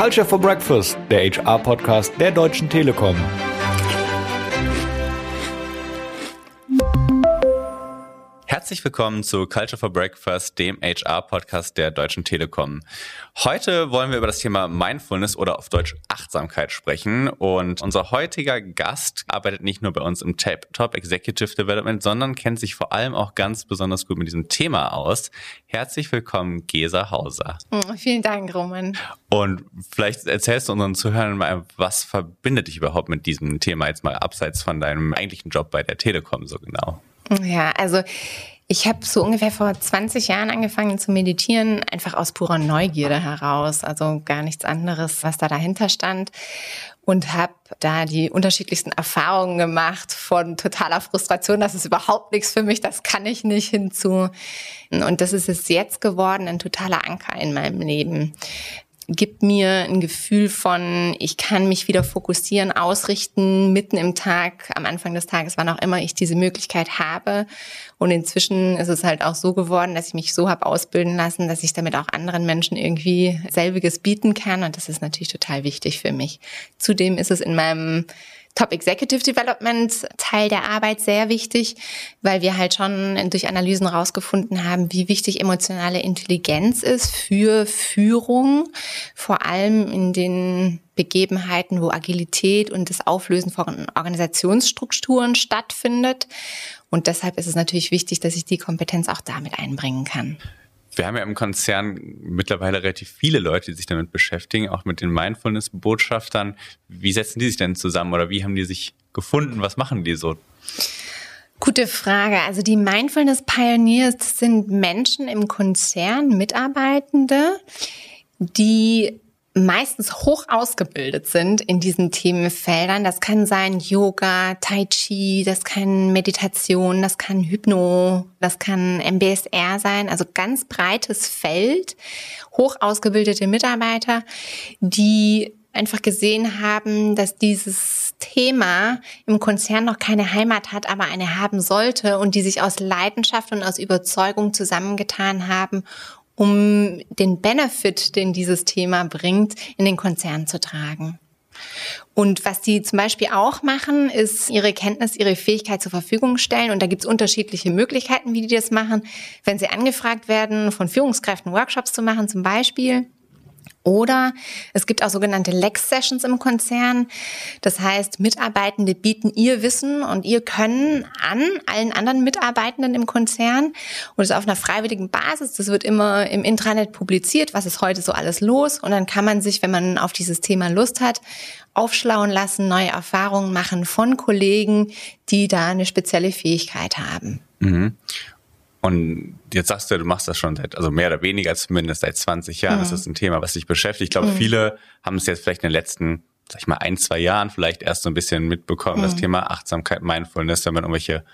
Culture for Breakfast, der HR-Podcast der Deutschen Telekom. Herzlich willkommen zu Culture for Breakfast, dem HR-Podcast der Deutschen Telekom. Heute wollen wir über das Thema Mindfulness oder auf Deutsch Achtsamkeit sprechen. Und unser heutiger Gast arbeitet nicht nur bei uns im Top Executive Development, sondern kennt sich vor allem auch ganz besonders gut mit diesem Thema aus. Herzlich willkommen, Gesa Hauser. Hm, vielen Dank, Roman. Und vielleicht erzählst du unseren Zuhörern mal, was verbindet dich überhaupt mit diesem Thema jetzt mal abseits von deinem eigentlichen Job bei der Telekom so genau? Ja, also ich habe so ungefähr vor 20 Jahren angefangen zu meditieren, einfach aus purer Neugierde heraus, also gar nichts anderes, was da dahinter stand und habe da die unterschiedlichsten Erfahrungen gemacht von totaler Frustration, das ist überhaupt nichts für mich, das kann ich nicht hinzu. Und das ist es jetzt geworden, ein totaler Anker in meinem Leben gibt mir ein Gefühl von, ich kann mich wieder fokussieren, ausrichten, mitten im Tag, am Anfang des Tages, wann auch immer ich diese Möglichkeit habe. Und inzwischen ist es halt auch so geworden, dass ich mich so habe ausbilden lassen, dass ich damit auch anderen Menschen irgendwie selbiges bieten kann. Und das ist natürlich total wichtig für mich. Zudem ist es in meinem Top Executive Development Teil der Arbeit sehr wichtig, weil wir halt schon durch Analysen rausgefunden haben, wie wichtig emotionale Intelligenz ist für Führung, vor allem in den Begebenheiten, wo Agilität und das Auflösen von Organisationsstrukturen stattfindet. Und deshalb ist es natürlich wichtig, dass ich die Kompetenz auch damit einbringen kann. Wir haben ja im Konzern mittlerweile relativ viele Leute, die sich damit beschäftigen, auch mit den Mindfulness-Botschaftern. Wie setzen die sich denn zusammen oder wie haben die sich gefunden? Was machen die so? Gute Frage. Also die Mindfulness Pioneers sind Menschen im Konzern, Mitarbeitende, die meistens hoch ausgebildet sind in diesen Themenfeldern. Das kann sein Yoga, Tai Chi, das kann Meditation, das kann Hypno, das kann MBSR sein. Also ganz breites Feld, hoch ausgebildete Mitarbeiter, die einfach gesehen haben, dass dieses Thema im Konzern noch keine Heimat hat, aber eine haben sollte und die sich aus Leidenschaft und aus Überzeugung zusammengetan haben, um den Benefit, den dieses Thema bringt, in den Konzern zu tragen. Und was die zum Beispiel auch machen, ist ihre Kenntnis, ihre Fähigkeit zur Verfügung stellen. Und da gibt es unterschiedliche Möglichkeiten, wie die das machen. Wenn sie angefragt werden, von Führungskräften Workshops zu machen zum Beispiel, oder es gibt auch sogenannte Lex-Sessions im Konzern. Das heißt, Mitarbeitende bieten ihr Wissen und ihr Können an allen anderen Mitarbeitenden im Konzern. Und das ist auf einer freiwilligen Basis. Das wird immer im Intranet publiziert. Was ist heute so alles los? Und dann kann man sich, wenn man auf dieses Thema Lust hat, aufschlauen lassen, neue Erfahrungen machen von Kollegen, die da eine spezielle Fähigkeit haben. Mhm. Und jetzt sagst du, du machst das schon seit, also mehr oder weniger zumindest seit 20 Jahren. Mhm. Das ist ein Thema, was dich beschäftigt. Ich glaube, mhm. viele haben es jetzt vielleicht in den letzten, sag ich mal, ein, zwei Jahren vielleicht erst so ein bisschen mitbekommen, mhm. das Thema Achtsamkeit, Mindfulness, wenn man irgendwelche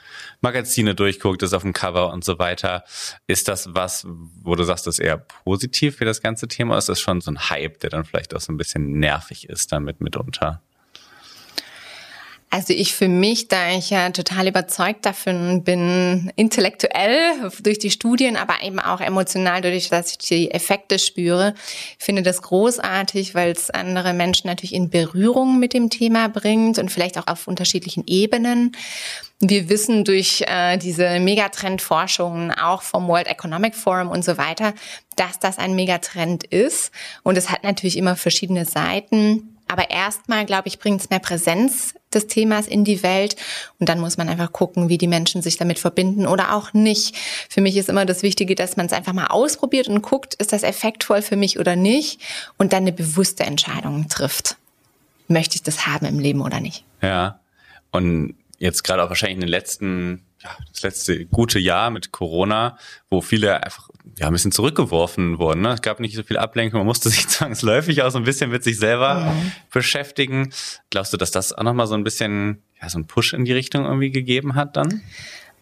Magazine durchguckt, ist auf dem Cover und so weiter. Ist das was, wo du sagst, das ist eher positiv für das ganze Thema? Oder ist das schon so ein Hype, der dann vielleicht auch so ein bisschen nervig ist damit mitunter? Also ich für mich, da ich ja total überzeugt davon bin, intellektuell durch die Studien, aber eben auch emotional, dadurch, dass ich die Effekte spüre, finde das großartig, weil es andere Menschen natürlich in Berührung mit dem Thema bringt und vielleicht auch auf unterschiedlichen Ebenen. Wir wissen durch äh, diese Megatrendforschungen auch vom World Economic Forum und so weiter, dass das ein Megatrend ist. Und es hat natürlich immer verschiedene Seiten. Aber erstmal, glaube ich, bringt es mehr Präsenz des Themas in die Welt. Und dann muss man einfach gucken, wie die Menschen sich damit verbinden oder auch nicht. Für mich ist immer das Wichtige, dass man es einfach mal ausprobiert und guckt, ist das effektvoll für mich oder nicht? Und dann eine bewusste Entscheidung trifft. Möchte ich das haben im Leben oder nicht? Ja. Und jetzt gerade auch wahrscheinlich in den letzten ja, das letzte gute Jahr mit Corona, wo viele einfach ja, ein bisschen zurückgeworfen wurden. Ne? Es gab nicht so viel Ablenkung, man musste sich zwangsläufig auch so ein bisschen mit sich selber mhm. beschäftigen. Glaubst du, dass das auch nochmal so ein bisschen ja, so einen Push in die Richtung irgendwie gegeben hat dann?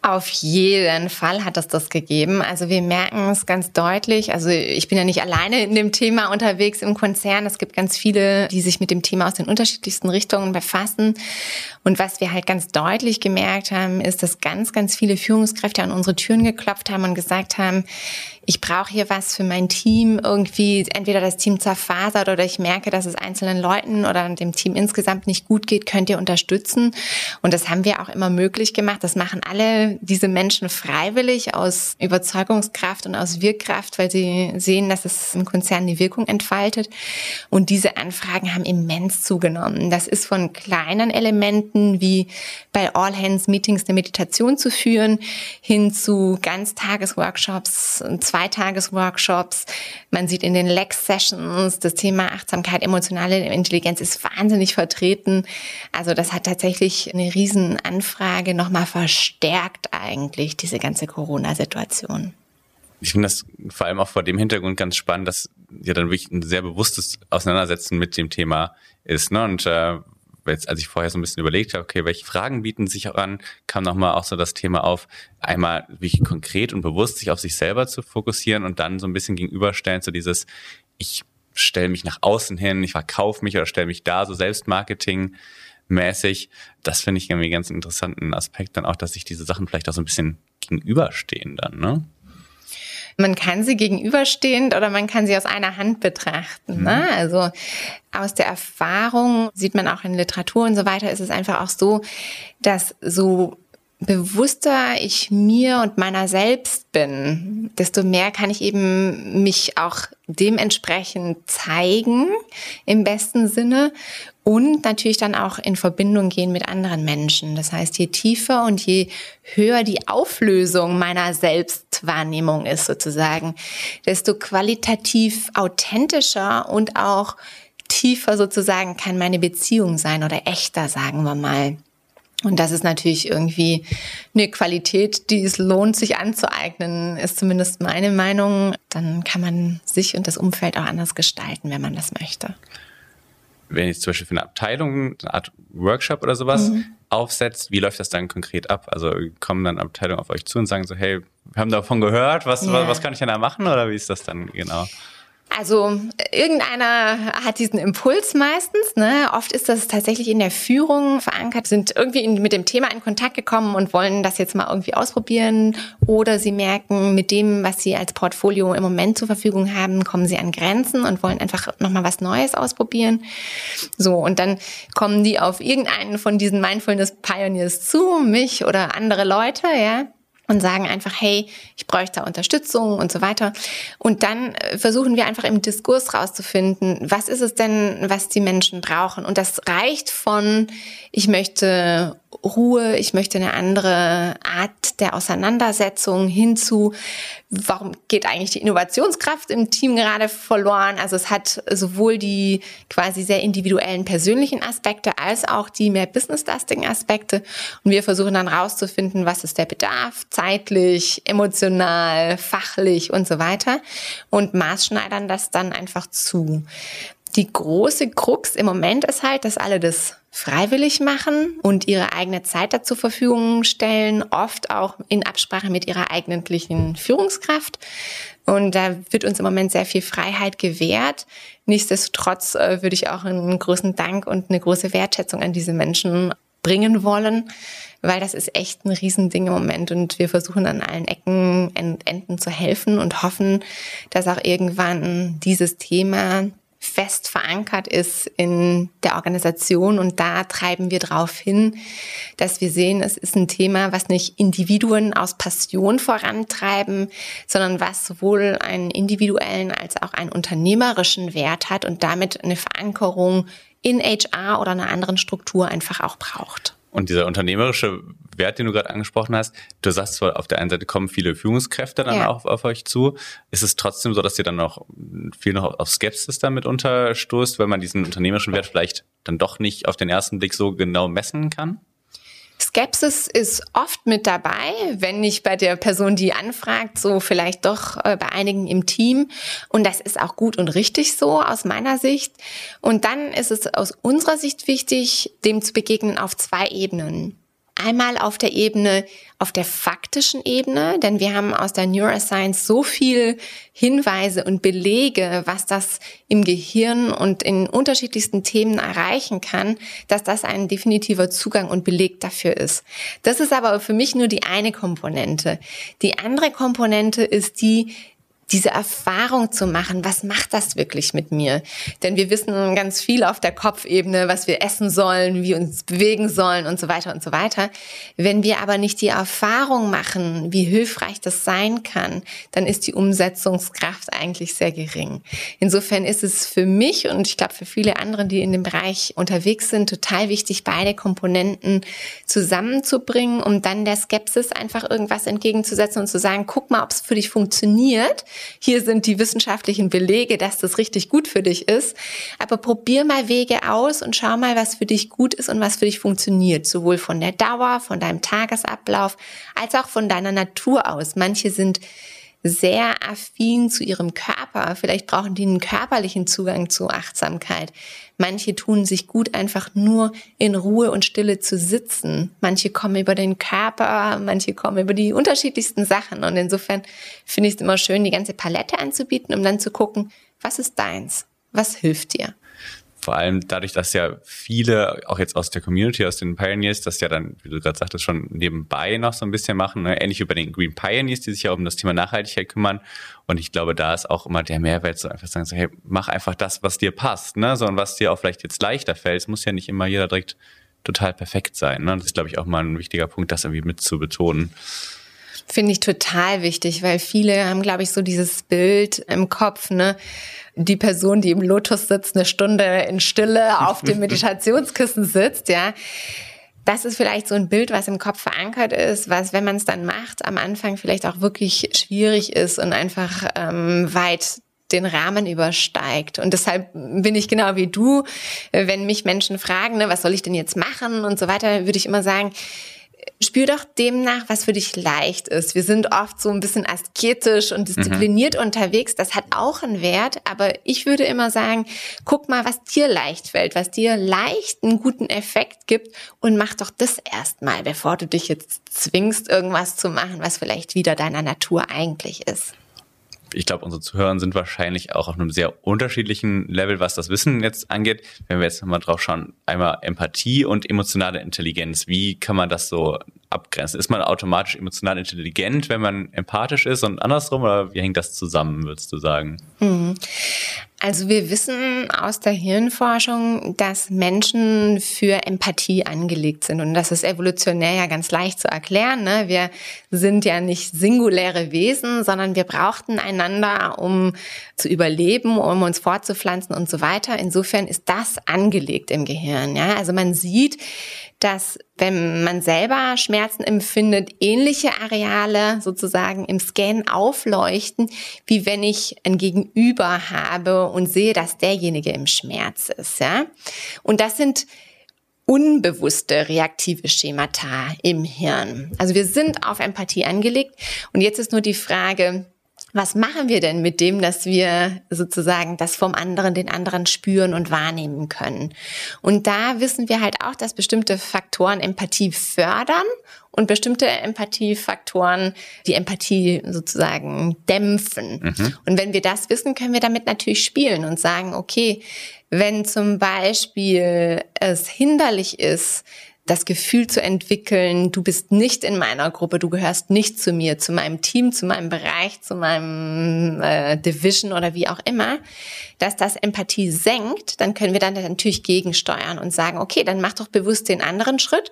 Auf jeden Fall hat es das gegeben. Also wir merken es ganz deutlich. Also ich bin ja nicht alleine in dem Thema unterwegs im Konzern. Es gibt ganz viele, die sich mit dem Thema aus den unterschiedlichsten Richtungen befassen. Und was wir halt ganz deutlich gemerkt haben, ist, dass ganz, ganz viele Führungskräfte an unsere Türen geklopft haben und gesagt haben, ich brauche hier was für mein Team, irgendwie entweder das Team zerfasert oder ich merke, dass es einzelnen Leuten oder dem Team insgesamt nicht gut geht, könnt ihr unterstützen. Und das haben wir auch immer möglich gemacht. Das machen alle diese Menschen freiwillig aus Überzeugungskraft und aus Wirkkraft, weil sie sehen, dass es im Konzern die Wirkung entfaltet. Und diese Anfragen haben immens zugenommen. Das ist von kleinen Elementen wie bei All Hands Meetings eine Meditation zu führen, hin zu Ganztagesworkshops, Zweitagesworkshops. Man sieht in den Lex-Sessions, das Thema Achtsamkeit, emotionale Intelligenz ist wahnsinnig vertreten. Also das hat tatsächlich eine Riesenanfrage nochmal verstärkt eigentlich, diese ganze Corona-Situation. Ich finde das vor allem auch vor dem Hintergrund ganz spannend, dass ja dann wirklich ein sehr bewusstes Auseinandersetzen mit dem Thema ist. Ne? Und äh, jetzt, als ich vorher so ein bisschen überlegt habe, okay, welche Fragen bieten sich auch an, kam nochmal auch so das Thema auf, einmal wirklich konkret und bewusst sich auf sich selber zu fokussieren und dann so ein bisschen gegenüberstellen zu so dieses, ich stelle mich nach außen hin, ich verkaufe mich oder stelle mich da, so Selbstmarketing mäßig. Das finde ich irgendwie ganz interessanten Aspekt dann auch, dass sich diese Sachen vielleicht auch so ein bisschen gegenüberstehen dann, ne? Man kann sie gegenüberstehend oder man kann sie aus einer Hand betrachten. Ne? Mhm. Also aus der Erfahrung sieht man auch in Literatur und so weiter, ist es einfach auch so, dass so bewusster ich mir und meiner selbst bin, desto mehr kann ich eben mich auch dementsprechend zeigen im besten Sinne und natürlich dann auch in Verbindung gehen mit anderen Menschen. Das heißt, je tiefer und je höher die Auflösung meiner Selbstwahrnehmung ist sozusagen, desto qualitativ authentischer und auch tiefer sozusagen kann meine Beziehung sein oder echter, sagen wir mal. Und das ist natürlich irgendwie eine Qualität, die es lohnt, sich anzueignen, ist zumindest meine Meinung. Dann kann man sich und das Umfeld auch anders gestalten, wenn man das möchte. Wenn jetzt zum Beispiel für eine Abteilung eine Art Workshop oder sowas mhm. aufsetzt, wie läuft das dann konkret ab? Also kommen dann Abteilungen auf euch zu und sagen so, hey, wir haben davon gehört, was, ja. was, was kann ich denn da machen oder wie ist das dann genau? Also irgendeiner hat diesen Impuls meistens. Ne? Oft ist das tatsächlich in der Führung verankert, sind irgendwie mit dem Thema in Kontakt gekommen und wollen das jetzt mal irgendwie ausprobieren. Oder sie merken, mit dem, was sie als Portfolio im Moment zur Verfügung haben, kommen sie an Grenzen und wollen einfach nochmal was Neues ausprobieren. So, und dann kommen die auf irgendeinen von diesen Mindfulness Pioneers zu, mich oder andere Leute, ja und sagen einfach, hey, ich bräuchte Unterstützung und so weiter. Und dann äh, versuchen wir einfach im Diskurs rauszufinden, was ist es denn, was die Menschen brauchen. Und das reicht von, ich möchte Ruhe, ich möchte eine andere Art der Auseinandersetzung hinzu, warum geht eigentlich die Innovationskraft im Team gerade verloren? Also es hat sowohl die quasi sehr individuellen persönlichen Aspekte als auch die mehr businesslastigen Aspekte. Und wir versuchen dann rauszufinden, was ist der Bedarf, zeitlich, emotional, fachlich und so weiter und maßschneidern das dann einfach zu. Die große Krux im Moment ist halt, dass alle das freiwillig machen und ihre eigene Zeit dazu zur Verfügung stellen, oft auch in Absprache mit ihrer eigentlichen Führungskraft. Und da wird uns im Moment sehr viel Freiheit gewährt. Nichtsdestotrotz äh, würde ich auch einen großen Dank und eine große Wertschätzung an diese Menschen bringen wollen, weil das ist echt ein Riesending im Moment und wir versuchen an allen Ecken und Enden zu helfen und hoffen, dass auch irgendwann dieses Thema fest verankert ist in der Organisation und da treiben wir darauf hin, dass wir sehen, es ist ein Thema, was nicht Individuen aus Passion vorantreiben, sondern was sowohl einen individuellen als auch einen unternehmerischen Wert hat und damit eine Verankerung in HR oder einer anderen Struktur einfach auch braucht. Und dieser unternehmerische Wert, den du gerade angesprochen hast, du sagst zwar, auf der einen Seite kommen viele Führungskräfte dann ja. auch auf euch zu. Ist es trotzdem so, dass ihr dann noch viel noch auf Skepsis damit unterstoßt, weil man diesen unternehmerischen Wert vielleicht dann doch nicht auf den ersten Blick so genau messen kann? Skepsis ist oft mit dabei, wenn nicht bei der Person, die anfragt, so vielleicht doch äh, bei einigen im Team. Und das ist auch gut und richtig so aus meiner Sicht. Und dann ist es aus unserer Sicht wichtig, dem zu begegnen auf zwei Ebenen. Einmal auf der Ebene, auf der faktischen Ebene, denn wir haben aus der Neuroscience so viel Hinweise und Belege, was das im Gehirn und in unterschiedlichsten Themen erreichen kann, dass das ein definitiver Zugang und Beleg dafür ist. Das ist aber für mich nur die eine Komponente. Die andere Komponente ist die, diese Erfahrung zu machen, was macht das wirklich mit mir? Denn wir wissen ganz viel auf der Kopfebene, was wir essen sollen, wie wir uns bewegen sollen und so weiter und so weiter. Wenn wir aber nicht die Erfahrung machen, wie hilfreich das sein kann, dann ist die Umsetzungskraft eigentlich sehr gering. Insofern ist es für mich und ich glaube für viele andere, die in dem Bereich unterwegs sind, total wichtig, beide Komponenten zusammenzubringen, um dann der Skepsis einfach irgendwas entgegenzusetzen und zu sagen, guck mal, ob es für dich funktioniert hier sind die wissenschaftlichen Belege, dass das richtig gut für dich ist. Aber probier mal Wege aus und schau mal, was für dich gut ist und was für dich funktioniert. Sowohl von der Dauer, von deinem Tagesablauf, als auch von deiner Natur aus. Manche sind sehr affin zu ihrem Körper. Vielleicht brauchen die einen körperlichen Zugang zu Achtsamkeit. Manche tun sich gut, einfach nur in Ruhe und Stille zu sitzen. Manche kommen über den Körper, manche kommen über die unterschiedlichsten Sachen. Und insofern finde ich es immer schön, die ganze Palette anzubieten, um dann zu gucken, was ist deins? Was hilft dir? Vor allem dadurch, dass ja viele, auch jetzt aus der Community, aus den Pioneers, das ja dann, wie du gerade sagtest, schon nebenbei noch so ein bisschen machen, ne? ähnlich wie bei den Green Pioneers, die sich ja um das Thema Nachhaltigkeit kümmern. Und ich glaube, da ist auch immer der Mehrwert, so einfach sagen, so, hey, mach einfach das, was dir passt, ne, so und was dir auch vielleicht jetzt leichter fällt. Es muss ja nicht immer jeder direkt total perfekt sein. Ne? Das ist, glaube ich, auch mal ein wichtiger Punkt, das irgendwie mit zu betonen. Finde ich total wichtig, weil viele haben, glaube ich, so dieses Bild im Kopf, ne? Die Person, die im Lotus sitzt, eine Stunde in Stille auf dem Meditationskissen sitzt, ja. Das ist vielleicht so ein Bild, was im Kopf verankert ist, was, wenn man es dann macht, am Anfang vielleicht auch wirklich schwierig ist und einfach ähm, weit den Rahmen übersteigt. Und deshalb bin ich genau wie du, wenn mich Menschen fragen, ne, was soll ich denn jetzt machen und so weiter, würde ich immer sagen, spür doch demnach, was für dich leicht ist. Wir sind oft so ein bisschen asketisch und diszipliniert mhm. unterwegs. Das hat auch einen Wert. Aber ich würde immer sagen, guck mal, was dir leicht fällt, was dir leicht einen guten Effekt gibt und mach doch das erstmal, bevor du dich jetzt zwingst, irgendwas zu machen, was vielleicht wieder deiner Natur eigentlich ist ich glaube, unsere Zuhörer sind wahrscheinlich auch auf einem sehr unterschiedlichen Level, was das Wissen jetzt angeht. Wenn wir jetzt nochmal drauf schauen, einmal Empathie und emotionale Intelligenz. Wie kann man das so abgrenzen? Ist man automatisch emotional intelligent, wenn man empathisch ist und andersrum? Oder wie hängt das zusammen, würdest du sagen? Mhm. Also wir wissen aus der Hirnforschung, dass Menschen für Empathie angelegt sind. Und das ist evolutionär ja ganz leicht zu erklären. Ne? Wir sind ja nicht singuläre Wesen, sondern wir brauchten einander, um zu überleben, um uns fortzupflanzen und so weiter. Insofern ist das angelegt im Gehirn. Ja? Also man sieht, dass wenn man selber Schmerzen empfindet, ähnliche Areale sozusagen im Scan aufleuchten, wie wenn ich ein Gegenüber habe und sehe, dass derjenige im Schmerz ist. Ja? Und das sind unbewusste reaktive Schemata im Hirn. Also wir sind auf Empathie angelegt und jetzt ist nur die Frage, was machen wir denn mit dem, dass wir sozusagen das vom anderen, den anderen spüren und wahrnehmen können? Und da wissen wir halt auch, dass bestimmte Faktoren Empathie fördern und bestimmte Empathiefaktoren die Empathie sozusagen dämpfen. Mhm. Und wenn wir das wissen, können wir damit natürlich spielen und sagen, okay, wenn zum Beispiel es hinderlich ist, das Gefühl zu entwickeln, du bist nicht in meiner Gruppe, du gehörst nicht zu mir, zu meinem Team, zu meinem Bereich, zu meinem äh, Division oder wie auch immer, dass das Empathie senkt, dann können wir dann natürlich gegensteuern und sagen, okay, dann mach doch bewusst den anderen Schritt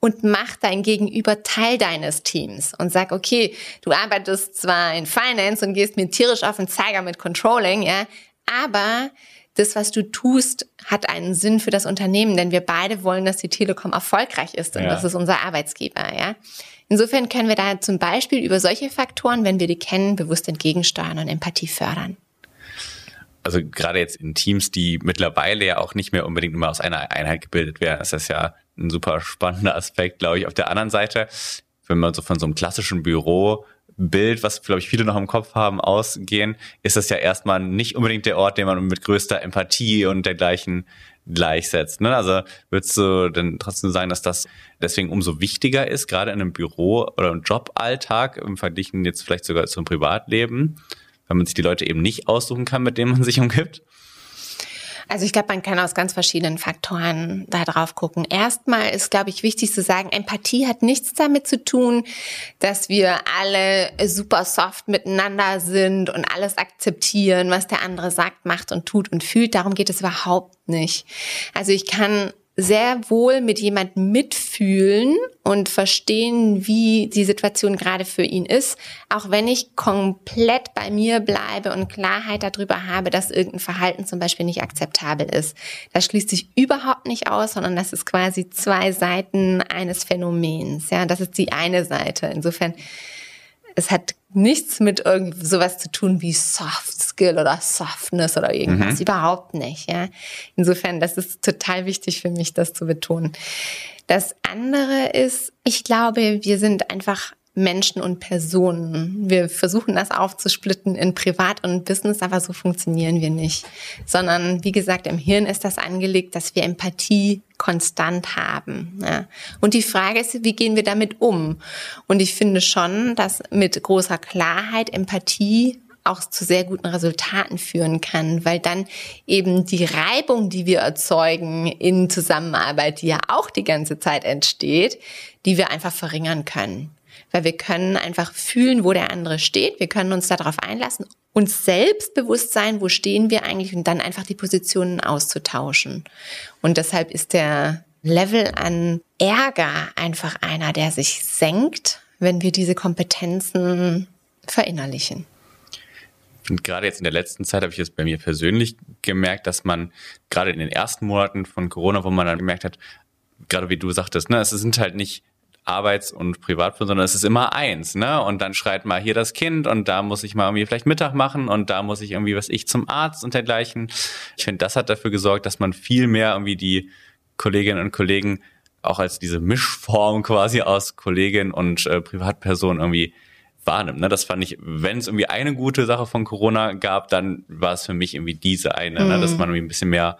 und mach dein Gegenüber Teil deines Teams und sag, okay, du arbeitest zwar in Finance und gehst mir tierisch auf den Zeiger mit Controlling, ja, aber das, was du tust, hat einen Sinn für das Unternehmen, denn wir beide wollen, dass die Telekom erfolgreich ist und ja. das ist unser Arbeitsgeber, ja. Insofern können wir da zum Beispiel über solche Faktoren, wenn wir die kennen, bewusst entgegensteuern und Empathie fördern. Also gerade jetzt in Teams, die mittlerweile ja auch nicht mehr unbedingt immer aus einer Einheit gebildet werden, ist das ja ein super spannender Aspekt, glaube ich. Auf der anderen Seite, wenn man so von so einem klassischen Büro Bild, was glaube ich viele noch im Kopf haben, ausgehen, ist das ja erstmal nicht unbedingt der Ort, den man mit größter Empathie und dergleichen gleichsetzt. Ne? Also würdest du denn trotzdem sagen, dass das deswegen umso wichtiger ist, gerade in einem Büro oder im Joballtag im Verglichen jetzt vielleicht sogar zum Privatleben, wenn man sich die Leute eben nicht aussuchen kann, mit denen man sich umgibt? Also ich glaube, man kann aus ganz verschiedenen Faktoren da drauf gucken. Erstmal ist, glaube ich, wichtig zu sagen, Empathie hat nichts damit zu tun, dass wir alle super soft miteinander sind und alles akzeptieren, was der andere sagt, macht und tut und fühlt. Darum geht es überhaupt nicht. Also ich kann sehr wohl mit jemandem mitfühlen und verstehen, wie die Situation gerade für ihn ist, auch wenn ich komplett bei mir bleibe und Klarheit darüber habe, dass irgendein Verhalten zum Beispiel nicht akzeptabel ist. Das schließt sich überhaupt nicht aus, sondern das ist quasi zwei Seiten eines Phänomens. Ja, das ist die eine Seite. Insofern es hat nichts mit irgend sowas zu tun wie Soft Skill oder Softness oder irgendwas. Mhm. Überhaupt nicht. Ja. Insofern, das ist total wichtig für mich, das zu betonen. Das andere ist, ich glaube, wir sind einfach Menschen und Personen. Wir versuchen das aufzusplitten in Privat und Business, aber so funktionieren wir nicht. Sondern, wie gesagt, im Hirn ist das angelegt, dass wir Empathie konstant haben. Ja. Und die Frage ist, wie gehen wir damit um? Und ich finde schon, dass mit großer Klarheit Empathie auch zu sehr guten Resultaten führen kann, weil dann eben die Reibung, die wir erzeugen in Zusammenarbeit, die ja auch die ganze Zeit entsteht, die wir einfach verringern können weil wir können einfach fühlen, wo der andere steht. Wir können uns darauf einlassen, uns selbst bewusst sein, wo stehen wir eigentlich und dann einfach die Positionen auszutauschen. Und deshalb ist der Level an Ärger einfach einer, der sich senkt, wenn wir diese Kompetenzen verinnerlichen. Und gerade jetzt in der letzten Zeit habe ich es bei mir persönlich gemerkt, dass man gerade in den ersten Monaten von Corona, wo man dann gemerkt hat, gerade wie du sagtest, ne, es sind halt nicht Arbeits- und Privatperson, sondern es ist immer eins, ne? Und dann schreit mal hier das Kind und da muss ich mal irgendwie vielleicht Mittag machen und da muss ich irgendwie was ich zum Arzt und dergleichen. Ich finde, das hat dafür gesorgt, dass man viel mehr irgendwie die Kolleginnen und Kollegen auch als diese Mischform quasi aus Kollegin und äh, Privatperson irgendwie wahrnimmt. Ne? Das fand ich, wenn es irgendwie eine gute Sache von Corona gab, dann war es für mich irgendwie diese eine, mhm. ne? dass mhm. man irgendwie ein bisschen mehr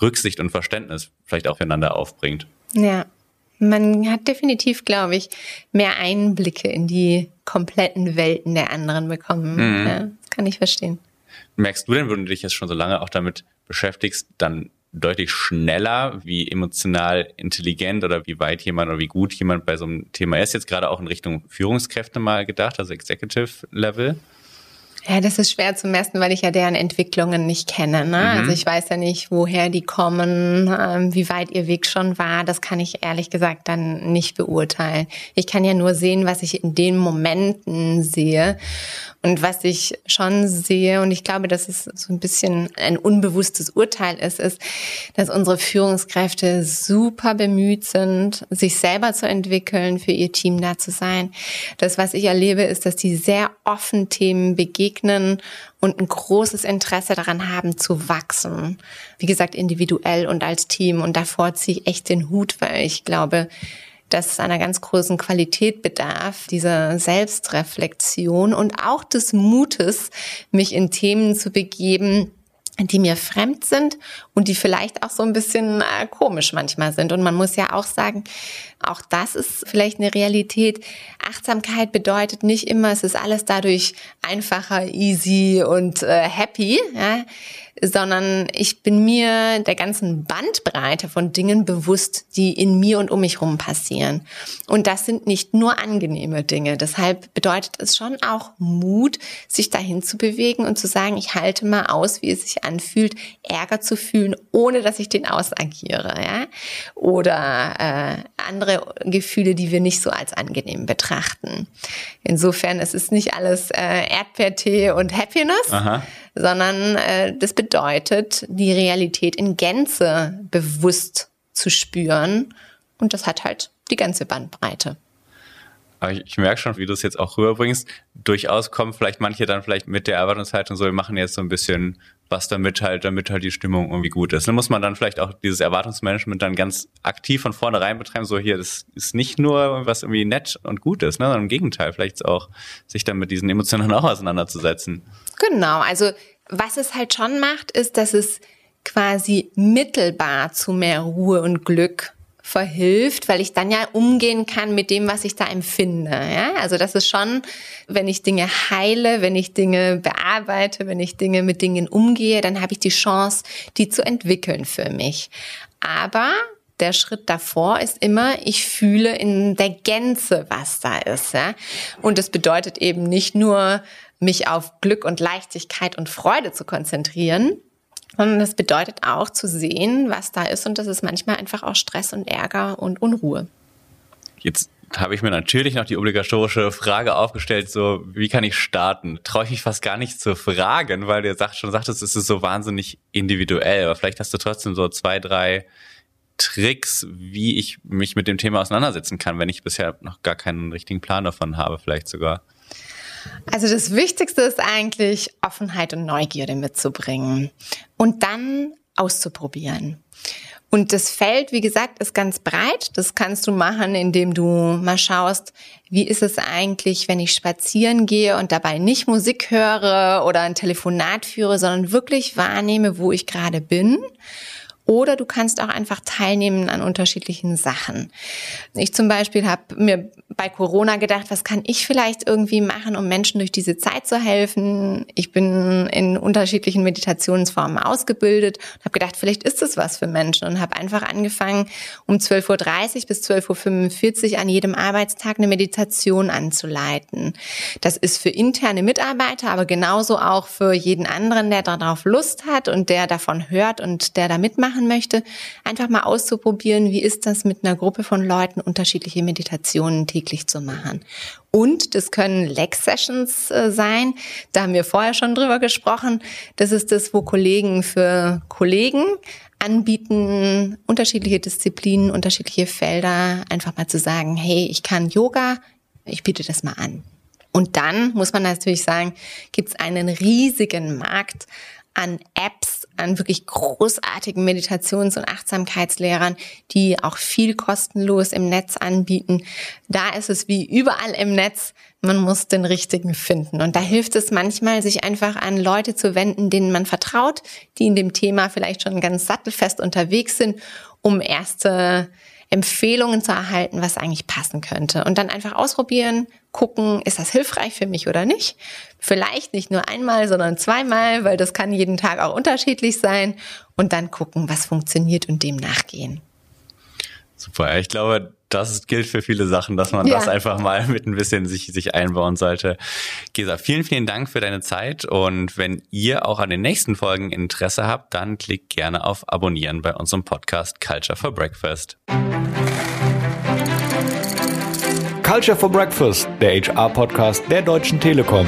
Rücksicht und Verständnis vielleicht auch füreinander aufbringt. Ja, man hat definitiv, glaube ich, mehr Einblicke in die kompletten Welten der anderen bekommen. Mhm. Ja, kann ich verstehen. Merkst du denn, wenn du dich jetzt schon so lange auch damit beschäftigst, dann deutlich schneller, wie emotional intelligent oder wie weit jemand oder wie gut jemand bei so einem Thema ist, jetzt gerade auch in Richtung Führungskräfte mal gedacht, also Executive Level? Ja, das ist schwer zu messen, weil ich ja deren Entwicklungen nicht kenne. Ne? Mhm. Also ich weiß ja nicht, woher die kommen, ähm, wie weit ihr Weg schon war. Das kann ich ehrlich gesagt dann nicht beurteilen. Ich kann ja nur sehen, was ich in den Momenten sehe. Und was ich schon sehe, und ich glaube, dass es so ein bisschen ein unbewusstes Urteil ist, ist, dass unsere Führungskräfte super bemüht sind, sich selber zu entwickeln, für ihr Team da zu sein. Das, was ich erlebe, ist, dass die sehr offen Themen begegnen und ein großes Interesse daran haben zu wachsen. Wie gesagt, individuell und als Team. Und davor ziehe ich echt den Hut, weil ich glaube, dass es einer ganz großen Qualität bedarf, dieser Selbstreflexion und auch des Mutes, mich in Themen zu begeben, die mir fremd sind und die vielleicht auch so ein bisschen äh, komisch manchmal sind. Und man muss ja auch sagen, auch das ist vielleicht eine Realität. Achtsamkeit bedeutet nicht immer, es ist alles dadurch einfacher, easy und äh, happy. Ja? Sondern ich bin mir der ganzen Bandbreite von Dingen bewusst, die in mir und um mich herum passieren. Und das sind nicht nur angenehme Dinge. Deshalb bedeutet es schon auch Mut, sich dahin zu bewegen und zu sagen, ich halte mal aus, wie es sich anfühlt, Ärger zu fühlen, ohne dass ich den ausagiere. Ja? Oder äh, andere Gefühle, die wir nicht so als angenehm betrachten. Insofern es ist nicht alles äh, Erdbeertee und Happiness. Aha sondern äh, das bedeutet, die Realität in Gänze bewusst zu spüren. Und das hat halt die ganze Bandbreite. Aber ich, ich merke schon, wie du es jetzt auch rüberbringst. Durchaus kommen vielleicht manche dann vielleicht mit der Erwartungshaltung so, wir machen jetzt so ein bisschen was damit halt, damit halt die Stimmung irgendwie gut ist. Dann muss man dann vielleicht auch dieses Erwartungsmanagement dann ganz aktiv von vornherein betreiben, so hier, das ist nicht nur was irgendwie nett und gut ist, ne, sondern im Gegenteil, vielleicht auch sich dann mit diesen Emotionen auch auseinanderzusetzen. Genau, also was es halt schon macht, ist, dass es quasi mittelbar zu mehr Ruhe und Glück verhilft, weil ich dann ja umgehen kann mit dem, was ich da empfinde. Ja? Also das ist schon, wenn ich Dinge heile, wenn ich Dinge bearbeite, wenn ich Dinge mit Dingen umgehe, dann habe ich die Chance, die zu entwickeln für mich. Aber der Schritt davor ist immer, ich fühle in der Gänze, was da ist. Ja? Und das bedeutet eben nicht nur, mich auf Glück und Leichtigkeit und Freude zu konzentrieren, sondern das bedeutet auch zu sehen, was da ist. Und das ist manchmal einfach auch Stress und Ärger und Unruhe. Jetzt habe ich mir natürlich noch die obligatorische Frage aufgestellt, so wie kann ich starten? Traue ich mich fast gar nicht zu fragen, weil du sagt, schon sagtest, es ist so wahnsinnig individuell. Aber vielleicht hast du trotzdem so zwei, drei Tricks, wie ich mich mit dem Thema auseinandersetzen kann, wenn ich bisher noch gar keinen richtigen Plan davon habe, vielleicht sogar. Also das Wichtigste ist eigentlich Offenheit und Neugierde mitzubringen und dann auszuprobieren. Und das Feld, wie gesagt, ist ganz breit. Das kannst du machen, indem du mal schaust, wie ist es eigentlich, wenn ich spazieren gehe und dabei nicht Musik höre oder ein Telefonat führe, sondern wirklich wahrnehme, wo ich gerade bin oder du kannst auch einfach teilnehmen an unterschiedlichen Sachen. Ich zum Beispiel habe mir bei Corona gedacht, was kann ich vielleicht irgendwie machen, um Menschen durch diese Zeit zu helfen. Ich bin in unterschiedlichen Meditationsformen ausgebildet und habe gedacht, vielleicht ist es was für Menschen und habe einfach angefangen, um 12.30 Uhr bis 12.45 Uhr an jedem Arbeitstag eine Meditation anzuleiten. Das ist für interne Mitarbeiter, aber genauso auch für jeden anderen, der darauf Lust hat und der davon hört und der da mitmacht machen möchte, einfach mal auszuprobieren, wie ist das mit einer Gruppe von Leuten, unterschiedliche Meditationen täglich zu machen. Und das können Leg-Sessions äh, sein. Da haben wir vorher schon drüber gesprochen. Das ist das, wo Kollegen für Kollegen anbieten, unterschiedliche Disziplinen, unterschiedliche Felder, einfach mal zu sagen, hey, ich kann Yoga, ich biete das mal an. Und dann muss man natürlich sagen, gibt es einen riesigen Markt an Apps, an wirklich großartigen Meditations- und Achtsamkeitslehrern, die auch viel kostenlos im Netz anbieten. Da ist es wie überall im Netz, man muss den richtigen finden. Und da hilft es manchmal, sich einfach an Leute zu wenden, denen man vertraut, die in dem Thema vielleicht schon ganz sattelfest unterwegs sind, um erste Empfehlungen zu erhalten, was eigentlich passen könnte. Und dann einfach ausprobieren, gucken, ist das hilfreich für mich oder nicht. Vielleicht nicht nur einmal, sondern zweimal, weil das kann jeden Tag auch unterschiedlich sein. Und dann gucken, was funktioniert und dem nachgehen. Super. Ich glaube, das gilt für viele Sachen, dass man ja. das einfach mal mit ein bisschen sich, sich einbauen sollte. Gesa, vielen, vielen Dank für deine Zeit. Und wenn ihr auch an den nächsten Folgen Interesse habt, dann klickt gerne auf Abonnieren bei unserem Podcast Culture for Breakfast. Culture for Breakfast, der HR-Podcast der Deutschen Telekom.